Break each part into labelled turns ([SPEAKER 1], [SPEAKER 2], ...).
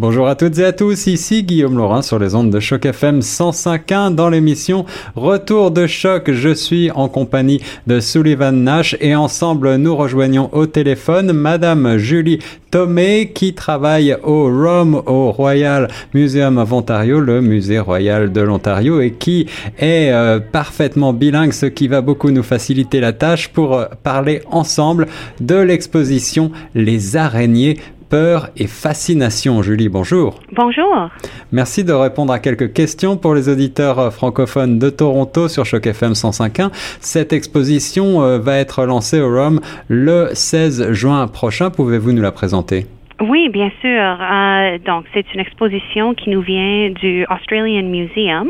[SPEAKER 1] Bonjour à toutes et à tous, ici Guillaume Laurin sur les ondes de Choc FM 105.1 dans l'émission Retour de choc. Je suis en compagnie de Sullivan Nash et ensemble nous rejoignons au téléphone Madame Julie Tomé qui travaille au ROM, au Royal Museum of Ontario, le musée royal de l'Ontario et qui est euh, parfaitement bilingue, ce qui va beaucoup nous faciliter la tâche pour euh, parler ensemble de l'exposition Les araignées peur et fascination. Julie, bonjour.
[SPEAKER 2] Bonjour.
[SPEAKER 1] Merci de répondre à quelques questions pour les auditeurs francophones de Toronto sur Choc FM 105.1. Cette exposition euh, va être lancée au ROM le 16 juin prochain. Pouvez-vous nous la présenter?
[SPEAKER 2] Oui, bien sûr. Euh, donc, c'est une exposition qui nous vient du Australian Museum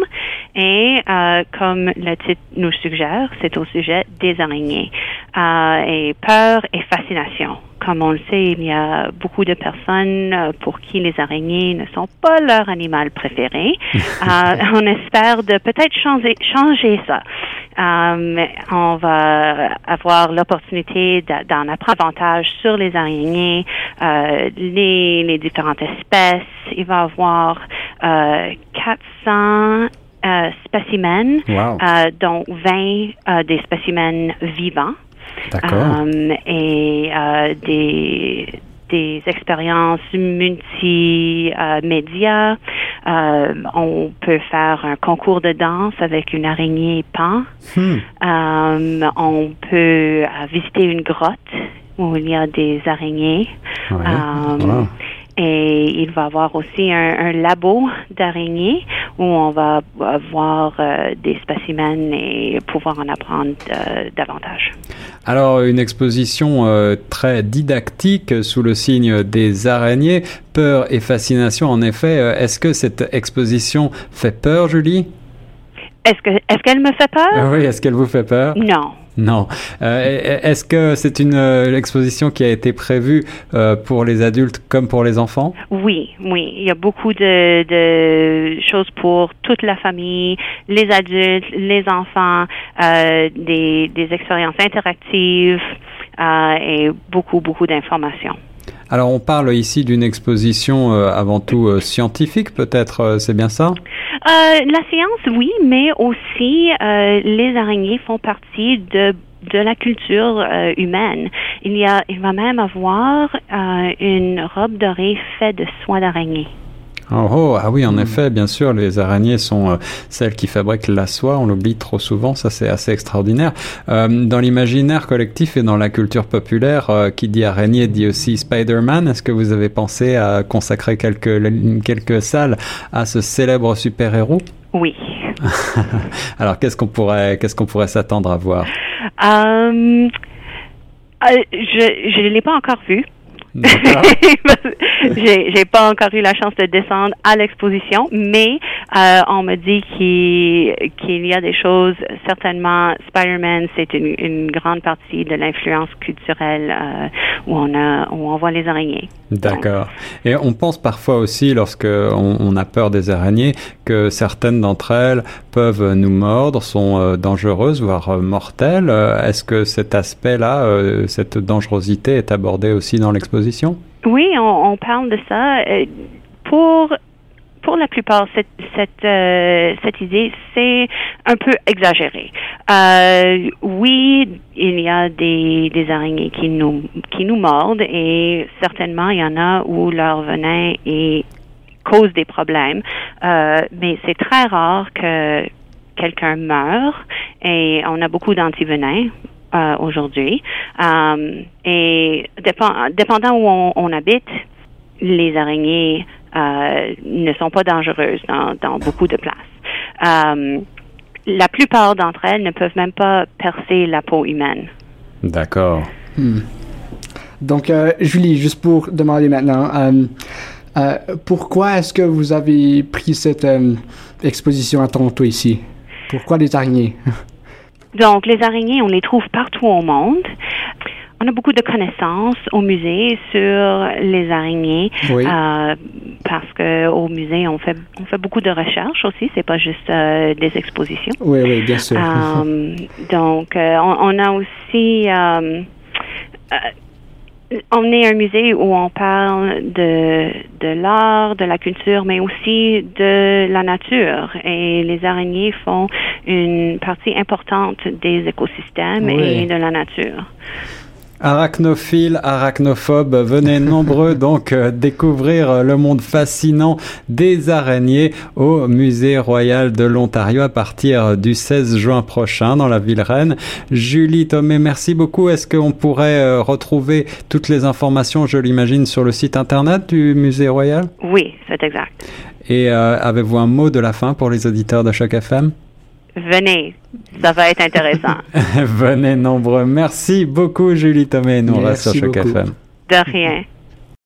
[SPEAKER 2] et, euh, comme le titre nous suggère, c'est au sujet des araignées euh, et peur et fascination. Comme on le sait, il y a beaucoup de personnes euh, pour qui les araignées ne sont pas leur animal préféré. euh, on espère de peut-être changer, changer ça. Euh, on va avoir l'opportunité d'en apprendre davantage sur les araignées, euh, les, les, différentes espèces. Il va y avoir euh, 400 euh, spécimens,
[SPEAKER 1] wow.
[SPEAKER 2] euh, dont 20 des spécimens vivants.
[SPEAKER 1] Um,
[SPEAKER 2] et euh, des, des expériences multimédia. Euh, on peut faire un concours de danse avec une araignée pan.
[SPEAKER 1] Hmm.
[SPEAKER 2] On peut visiter une grotte où il y a des araignées.
[SPEAKER 1] Ouais. Wow.
[SPEAKER 2] Et il va y avoir aussi un, un labo d'araignées où on va voir euh, des spécimens et pouvoir en apprendre euh, davantage.
[SPEAKER 1] Alors, une exposition euh, très didactique sous le signe des araignées, peur et fascination. En effet, est-ce que cette exposition fait peur, Julie?
[SPEAKER 2] Est-ce que est-ce qu'elle me fait peur?
[SPEAKER 1] Oui, est-ce qu'elle vous fait peur?
[SPEAKER 2] Non.
[SPEAKER 1] Non. Euh, Est-ce que c'est une euh, exposition qui a été prévue euh, pour les adultes comme pour les enfants?
[SPEAKER 2] Oui, oui. Il y a beaucoup de, de choses pour toute la famille, les adultes, les enfants, des, des expériences interactives et beaucoup, beaucoup d'informations.
[SPEAKER 1] Alors, on parle ici d'une exposition avant tout scientifique, peut-être, c'est bien ça?
[SPEAKER 2] La science, oui, mais aussi euh, les araignées font partie de de la culture euh, humaine. Il y a, il va même avoir euh, une robe dorée faite de soie d'araignée.
[SPEAKER 1] Oh, oh, ah oui, en effet, bien sûr, les araignées sont euh, celles qui fabriquent la soie. On l'oublie trop souvent, ça c'est assez extraordinaire. Euh, dans l'imaginaire collectif et dans la culture populaire, euh, qui dit araignée dit aussi Spider-Man. Est-ce que vous avez pensé à consacrer quelques quelques salles à ce célèbre super-héros?
[SPEAKER 2] Oui.
[SPEAKER 1] Alors qu'est-ce qu'on pourrait qu'est-ce qu'on pourrait s'attendre à voir?
[SPEAKER 2] Je ne l'ai pas encore vu. j'ai j'ai pas encore eu la chance de descendre à l'exposition, mais euh, on me dit qu'il y a des choses certainement. Spider-Man, c'est une, grande partie de l'influence culturelle euh, où on voit les araignées.
[SPEAKER 1] D'accord. Et on pense parfois aussi, lorsque on, a peur des araignées, que certaines d'entre elles peuvent nous mordre, sont euh, dangereuses, voire mortelles. Est-ce que cet aspect-là, cette dangerosité, est abordé aussi dans l'exposition?
[SPEAKER 2] Oui, on, on, parle de ça. Pour pour la plupart, cette, cette, euh, cette idée, c'est un peu exagéré. Euh, oui, il y a des, des araignées qui nous, qui nous mordent et certainement, il y en a où leur venin est, cause des problèmes. Euh, mais c'est très rare que quelqu'un meure et on a beaucoup d'antivenins. Euh, aujourd'hui. Um, et dépend, dépendant où on, on habite, les araignées euh, ne sont pas dangereuses dans, dans beaucoup de places. Euh, la plupart d'entre elles ne peuvent même pas percer la peau humaine.
[SPEAKER 1] D'accord.
[SPEAKER 3] Hmm. Donc, euh, Julie, juste pour demander maintenant, euh, pourquoi est-ce que vous avez pris cette exposition à Toronto ici? Pourquoi les araignées?
[SPEAKER 2] Donc, les araignées, on les trouve partout au monde. On a beaucoup de connaissances au musée sur les araignées
[SPEAKER 3] oui.
[SPEAKER 2] euh, parce que au musée on fait on fait beaucoup de recherches aussi. C'est pas juste euh, des expositions.
[SPEAKER 3] Oui, oui, bien sûr.
[SPEAKER 2] Um, donc, euh, on, on, a aussi on est un musée où on parle de, de l'art, de la culture, mais aussi de la nature. Et les araignées font une partie importante des écosystèmes
[SPEAKER 3] Oui.
[SPEAKER 2] et de la nature.
[SPEAKER 1] Arachnophiles, arachnophobes, venez nombreux donc euh, découvrir euh, le monde fascinant des araignées au Musée Royal de l'Ontario à partir du 16 juin prochain dans la ville reine. Julie Thomé, merci beaucoup. Est-ce qu'on pourrait euh, retrouver toutes les informations, je l'imagine, sur le site internet du Musée Royal?
[SPEAKER 2] Oui, c'est exact.
[SPEAKER 1] Et euh, avez-vous un mot de la fin pour les auditeurs de Choc FM
[SPEAKER 2] Venez, ça va être intéressant.
[SPEAKER 1] Venez nombreux. Merci beaucoup Julie Thomé. Nous on reste sur
[SPEAKER 3] Merci
[SPEAKER 1] Choc
[SPEAKER 3] beaucoup.
[SPEAKER 1] FM.
[SPEAKER 2] De rien.